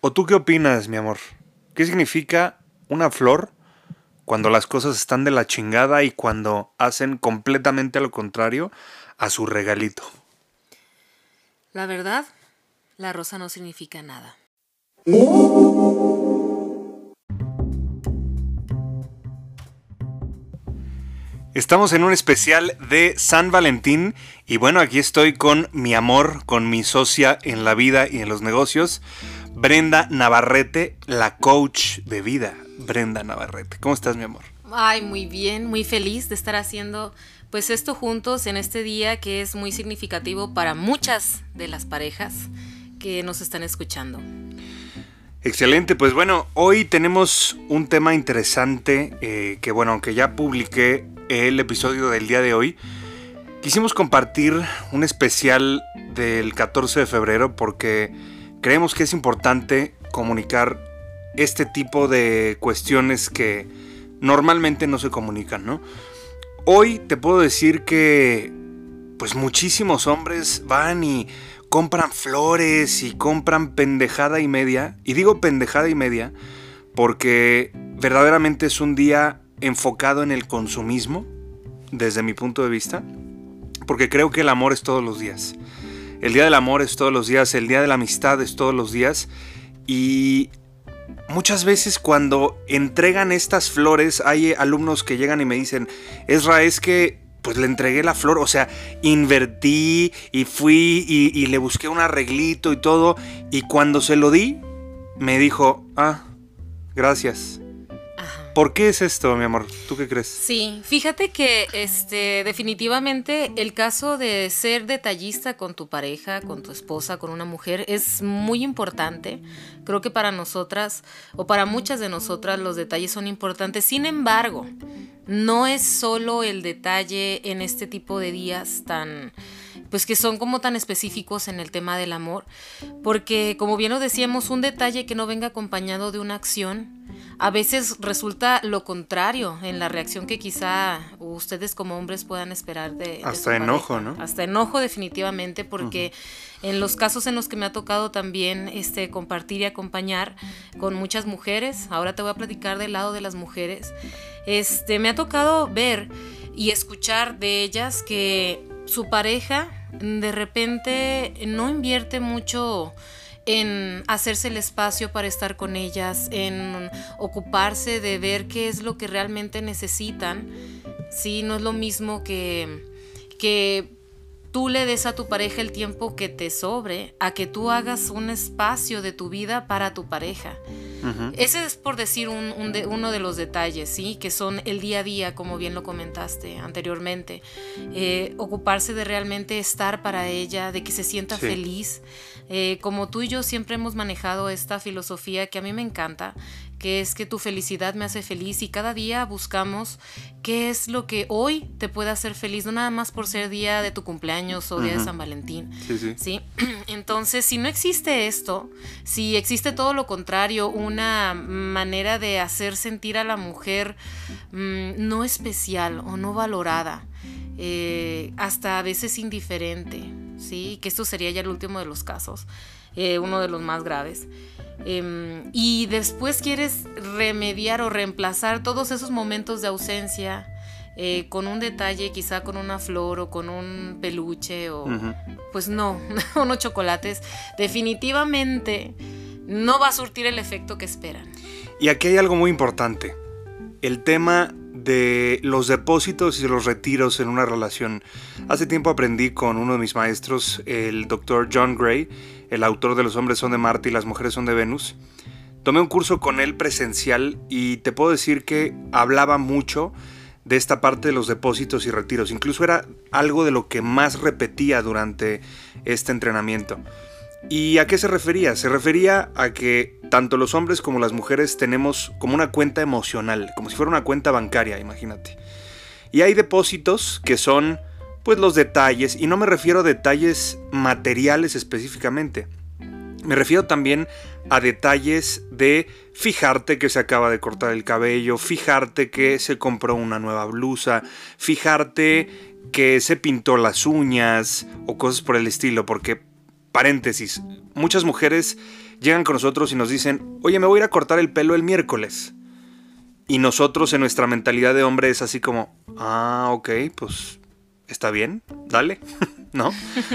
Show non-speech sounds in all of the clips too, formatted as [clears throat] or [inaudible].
¿O tú qué opinas, mi amor? ¿Qué significa una flor cuando las cosas están de la chingada y cuando hacen completamente lo contrario a su regalito? La verdad, la rosa no significa nada. Estamos en un especial de San Valentín y bueno, aquí estoy con mi amor, con mi socia en la vida y en los negocios, Brenda Navarrete, la coach de vida. Brenda Navarrete, ¿cómo estás mi amor? Ay, muy bien, muy feliz de estar haciendo pues esto juntos en este día que es muy significativo para muchas de las parejas que nos están escuchando. Excelente, pues bueno, hoy tenemos un tema interesante eh, que bueno, aunque ya publiqué el episodio del día de hoy, quisimos compartir un especial del 14 de febrero porque creemos que es importante comunicar este tipo de cuestiones que normalmente no se comunican, ¿no? Hoy te puedo decir que pues muchísimos hombres van y compran flores y compran pendejada y media, y digo pendejada y media porque verdaderamente es un día enfocado en el consumismo, desde mi punto de vista, porque creo que el amor es todos los días. El día del amor es todos los días, el día de la amistad es todos los días, y muchas veces cuando entregan estas flores, hay alumnos que llegan y me dicen, Esra, es que pues le entregué la flor, o sea, invertí y fui y, y, le busqué un arreglito y todo, y cuando se lo di, me dijo, ah, gracias. ¿Por qué es esto, mi amor? ¿Tú qué crees? Sí, fíjate que este definitivamente el caso de ser detallista con tu pareja, con tu esposa, con una mujer es muy importante. Creo que para nosotras o para muchas de nosotras los detalles son importantes. Sin embargo, no es solo el detalle en este tipo de días tan pues que son como tan específicos en el tema del amor, porque como bien lo decíamos, un detalle que no venga acompañado de una acción, a veces resulta lo contrario en la reacción que quizá ustedes como hombres puedan esperar de... Hasta enojo, ¿no? Hasta enojo definitivamente, porque en los casos en los que me ha tocado también este, compartir y acompañar con muchas mujeres, ahora te voy a platicar del lado de las mujeres, este, me ha tocado ver y escuchar de ellas que su pareja de repente no invierte mucho en hacerse el espacio para estar con ellas, en ocuparse de ver qué es lo que realmente necesitan. Sí, no es lo mismo que, que tú le des a tu pareja el tiempo que te sobre, a que tú hagas un espacio de tu vida para tu pareja. Ese es por decir uno de los detalles, ¿sí? Que son el día a día, como bien lo comentaste anteriormente. Eh, ocuparse de realmente estar para ella, de que se sienta feliz. Eh, como tú y yo siempre hemos manejado esta filosofía que a mí me encanta, que es que tu felicidad me hace feliz y cada día buscamos qué es lo que hoy te puede hacer feliz, no nada más por ser día de tu cumpleaños o día de San Valentín. Sí, sí. [clears throat] Entonces, si no existe esto, si existe todo lo contrario, una manera de hacer sentir a la mujer mm, no especial o no valorada, eh, hasta a veces indiferente, ¿sí? Que esto sería ya el último de los casos, eh, uno de los más graves. Em, y después quieres remediar o reemplazar todos esos momentos de ausencia eh, con un detalle, quizá con una flor o con un peluche o pues no, [laughs] unos chocolates, definitivamente no va a surtir el efecto que esperan. Y aquí hay algo muy importante, el tema de los depósitos y los retiros en una relación. Hace tiempo aprendí con uno de mis maestros, el doctor John Gray, el autor de Los hombres son de Marte y las mujeres son de Venus. Tomé un curso con él presencial y te puedo decir que hablaba mucho de esta parte de los depósitos y retiros. Incluso era algo de lo que más repetía durante este entrenamiento. ¿Y a qué se refería? Se refería a que tanto los hombres como las mujeres tenemos como una cuenta emocional, como si fuera una cuenta bancaria, imagínate. Y hay depósitos que son pues los detalles, y no me refiero a detalles materiales específicamente. Me refiero también a detalles de fijarte que se acaba de cortar el cabello, fijarte que se compró una nueva blusa, fijarte que se pintó las uñas o cosas por el estilo, porque, paréntesis, muchas mujeres llegan con nosotros y nos dicen, oye, me voy a ir a cortar el pelo el miércoles. Y nosotros en nuestra mentalidad de hombre es así como, ah, ok, pues está bien, dale, [laughs] ¿no?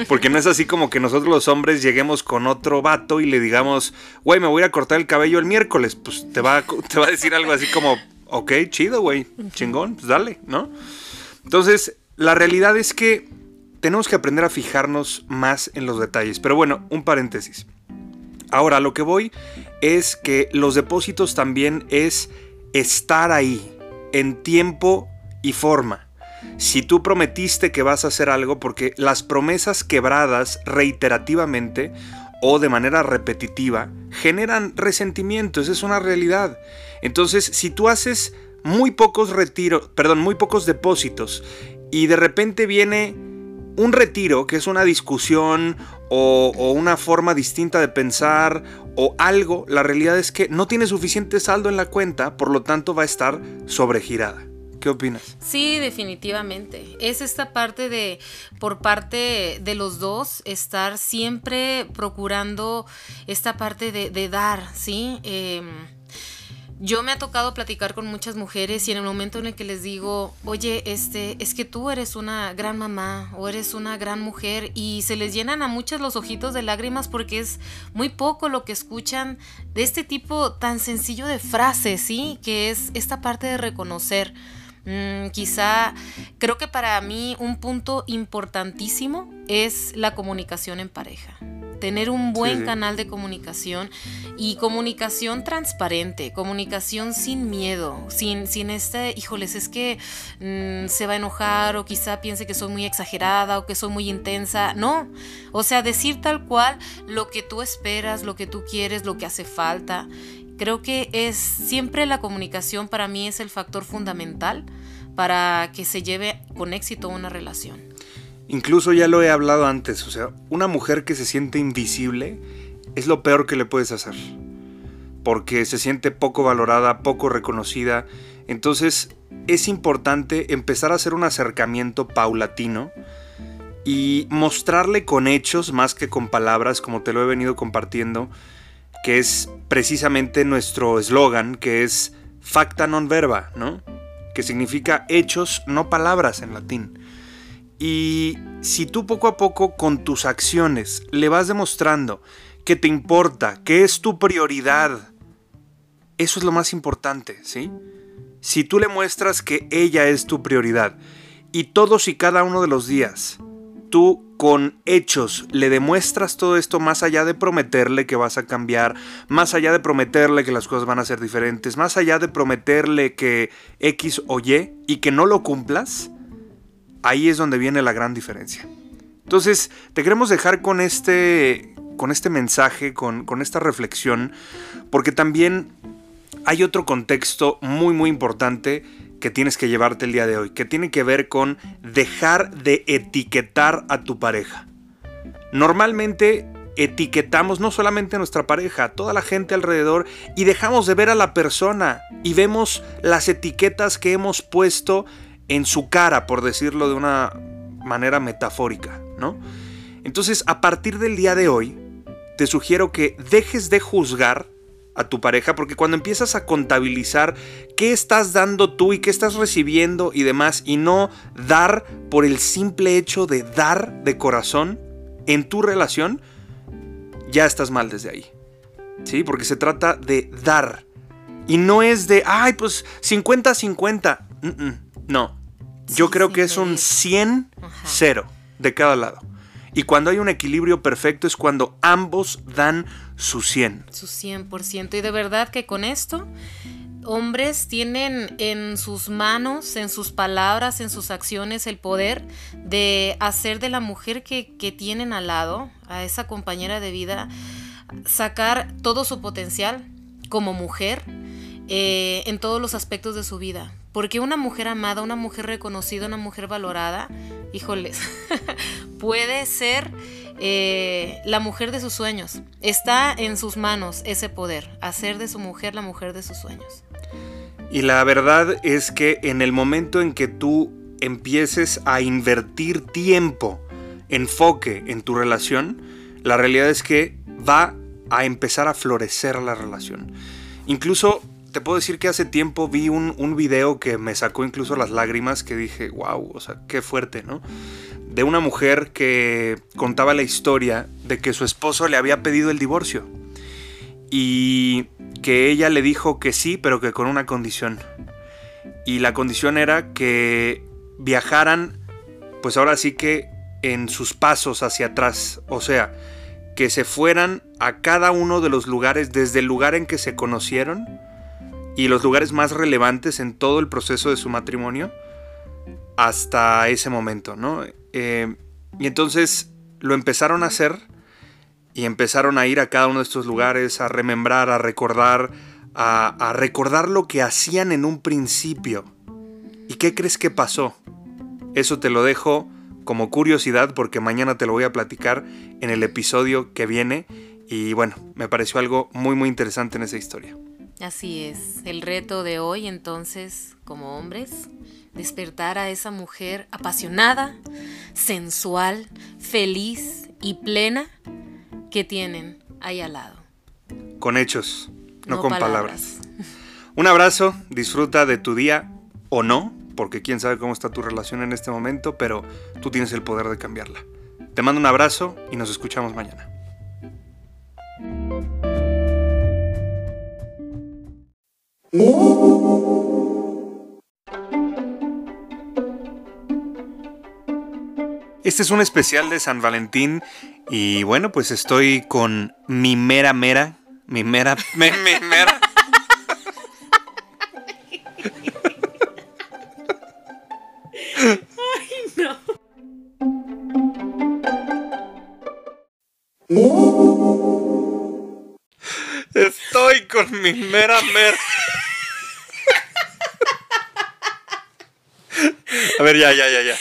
Porque no es así como que nosotros los hombres lleguemos con otro vato y le digamos, güey, me voy a cortar el cabello el miércoles. Pues te va, te va a decir algo así como, ok, chido, güey, chingón, pues dale, ¿no? Entonces, la realidad es que tenemos que aprender a fijarnos más en los detalles. Pero bueno, un paréntesis. Ahora, lo que voy es que los depósitos también es estar ahí, en tiempo y forma. Si tú prometiste que vas a hacer algo, porque las promesas quebradas reiterativamente o de manera repetitiva generan resentimiento, esa es una realidad. Entonces, si tú haces muy pocos retiros, perdón, muy pocos depósitos y de repente viene un retiro, que es una discusión o, una forma distinta de pensar o algo, la realidad es que no tiene suficiente saldo en la cuenta, por lo tanto va a estar sobregirada. ¿Qué opinas? Sí, definitivamente. Es esta parte de, por parte de los dos, estar siempre procurando esta parte de, dar, ¿sí? Eh, yo me ha tocado platicar con muchas mujeres y en el momento en el que les digo, oye, este, es que tú eres una gran mamá o eres una gran mujer y se les llenan a muchas los ojitos de lágrimas porque es muy poco lo que escuchan de este tipo tan sencillo de frases, ¿sí? Que es esta parte de reconocer. Mm, quizá creo que para mí un punto importantísimo es la comunicación en pareja tener un buen sí. canal de comunicación y comunicación transparente, comunicación sin miedo, sin, sin este, híjoles, es que mmm, se va a enojar o quizá piense que soy muy exagerada o que soy muy intensa. No, o sea, decir tal cual lo que tú esperas, lo que tú quieres, lo que hace falta. Creo que es siempre la comunicación para mí es el factor fundamental para que se lleve con éxito una relación. Incluso ya lo he hablado antes, o sea, una mujer que se siente invisible es lo peor que le puedes hacer. Porque se siente poco valorada, poco reconocida. Entonces es importante empezar a hacer un acercamiento paulatino y mostrarle con hechos más que con palabras, como te lo he venido compartiendo, que es precisamente nuestro eslogan, que es facta non verba, ¿no? Que significa hechos, no palabras en latín. Y si tú poco a poco con tus acciones le vas demostrando que te importa, que es tu prioridad, eso es lo más importante, ¿sí? Si tú le muestras que ella es tu prioridad y todos y cada uno de los días tú con hechos le demuestras todo esto más allá de prometerle que vas a cambiar, más allá de prometerle que las cosas van a ser diferentes, más allá de prometerle que X o Y y que no lo cumplas, ahí es donde viene la gran diferencia. Entonces, te queremos dejar con este, con este mensaje, con, con esta reflexión, porque también hay otro contexto muy, muy importante que tienes que llevarte el día de hoy, que tiene que ver con dejar de etiquetar a tu pareja. Normalmente etiquetamos no solamente a nuestra pareja, a toda la gente alrededor y dejamos de ver a la persona y vemos las etiquetas que hemos puesto en su cara, por decirlo de una manera metafórica, ¿no? Entonces, a partir del día de hoy, te sugiero que dejes de juzgar a tu pareja, porque cuando empiezas a contabilizar qué estás dando tú y qué estás recibiendo y demás, y no dar por el simple hecho de dar de corazón en tu relación, ya estás mal desde ahí. ¿Sí? Porque se trata de dar. Y no es de, ay, pues 50-50. Mm -mm. No, yo sí, creo que es un 100-0 de cada lado. Y cuando hay un equilibrio perfecto es cuando ambos dan su 100. Su 100%. Y de verdad que con esto, hombres tienen en sus manos, en sus palabras, en sus acciones, el poder de hacer de la mujer que, que tienen al lado, a esa compañera de vida, sacar todo su potencial como mujer eh, en todos los aspectos de su vida. Porque una mujer amada, una mujer reconocida, una mujer valorada, híjoles, [laughs] puede ser eh, la mujer de sus sueños. Está en sus manos ese poder, hacer de su mujer la mujer de sus sueños. Y la verdad es que en el momento en que tú empieces a invertir tiempo, enfoque en tu relación, la realidad es que va a empezar a florecer la relación. Incluso te puedo decir que hace tiempo vi un, un video que me sacó incluso las lágrimas que dije, wow, o sea, qué fuerte, ¿no? De una mujer que contaba la historia de que su esposo le había pedido el divorcio y que ella le dijo que sí, pero que con una condición. Y la condición era que viajaran, pues ahora sí que en sus pasos hacia atrás, o sea, que se fueran a cada uno de los lugares, desde el lugar en que se conocieron y los lugares más relevantes en todo el proceso de su matrimonio, hasta ese momento, ¿no? Eh, y entonces lo empezaron a hacer y empezaron a ir a cada uno de estos lugares, a remembrar, a recordar, a, a recordar lo que hacían en un principio. ¿Y qué crees que pasó? Eso te lo dejo como curiosidad porque mañana te lo voy a platicar en el episodio que viene y bueno, me pareció algo muy muy interesante en esa historia. Así es, el reto de hoy entonces como hombres, despertar a esa mujer apasionada, sensual, feliz y plena que tienen ahí al lado. Con hechos, no, con palabras. Un abrazo, disfruta de tu día o no, porque quién sabe cómo está tu relación en este momento, pero tú tienes el poder de cambiarla. Te mando un abrazo y nos escuchamos mañana. Este es un especial de San Valentín y bueno, pues estoy con mi mera mera, mi mera, [laughs] mi, mera. Ver, ya, ya, ya, ya.